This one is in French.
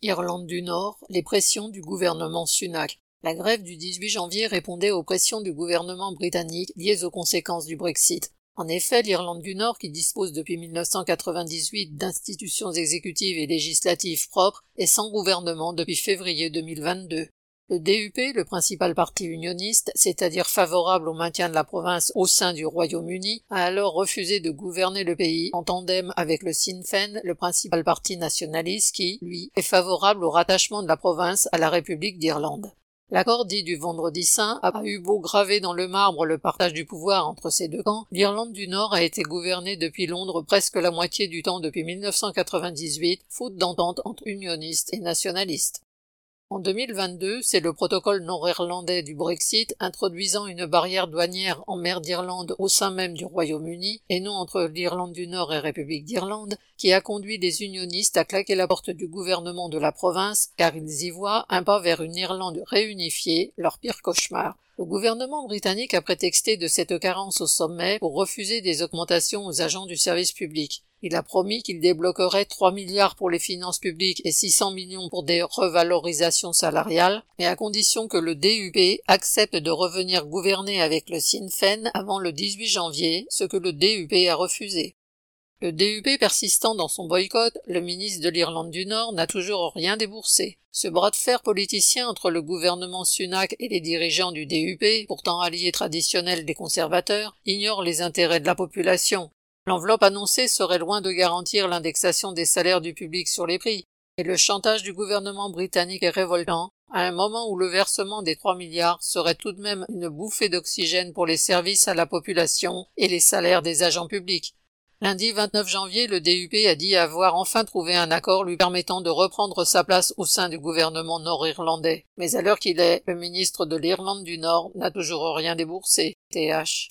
Irlande du Nord, les pressions du gouvernement Sunak. La grève du 18 janvier répondait aux pressions du gouvernement britannique liées aux conséquences du Brexit. En effet, l'Irlande du Nord, qui dispose depuis 1998 d'institutions exécutives et législatives propres, est sans gouvernement depuis février 2022. Le DUP, le principal parti unioniste, c'est-à-dire favorable au maintien de la province au sein du Royaume-Uni, a alors refusé de gouverner le pays en tandem avec le Sinn Féin, le principal parti nationaliste qui, lui, est favorable au rattachement de la province à la République d'Irlande. L'accord dit du Vendredi Saint a eu beau graver dans le marbre le partage du pouvoir entre ces deux camps, l'Irlande du Nord a été gouvernée depuis Londres presque la moitié du temps depuis 1998, faute d'entente entre unionistes et nationalistes. En 2022, c'est le protocole nord-irlandais du Brexit introduisant une barrière douanière en mer d'Irlande au sein même du Royaume-Uni et non entre l'Irlande du Nord et République d'Irlande qui a conduit les unionistes à claquer la porte du gouvernement de la province car ils y voient un pas vers une Irlande réunifiée, leur pire cauchemar. Le gouvernement britannique a prétexté de cette carence au sommet pour refuser des augmentations aux agents du service public. Il a promis qu'il débloquerait 3 milliards pour les finances publiques et 600 millions pour des revalorisations salariales, mais à condition que le DUP accepte de revenir gouverner avec le Sinn Féin avant le 18 janvier, ce que le DUP a refusé. Le DUP persistant dans son boycott, le ministre de l'Irlande du Nord n'a toujours rien déboursé. Ce bras de fer politicien entre le gouvernement Sunak et les dirigeants du DUP, pourtant alliés traditionnels des conservateurs, ignore les intérêts de la population L'enveloppe annoncée serait loin de garantir l'indexation des salaires du public sur les prix, et le chantage du gouvernement britannique est révoltant, à un moment où le versement des 3 milliards serait tout de même une bouffée d'oxygène pour les services à la population et les salaires des agents publics. Lundi 29 janvier, le DUP a dit avoir enfin trouvé un accord lui permettant de reprendre sa place au sein du gouvernement nord-irlandais. Mais à l'heure qu'il est, le ministre de l'Irlande du Nord n'a toujours rien déboursé. TH.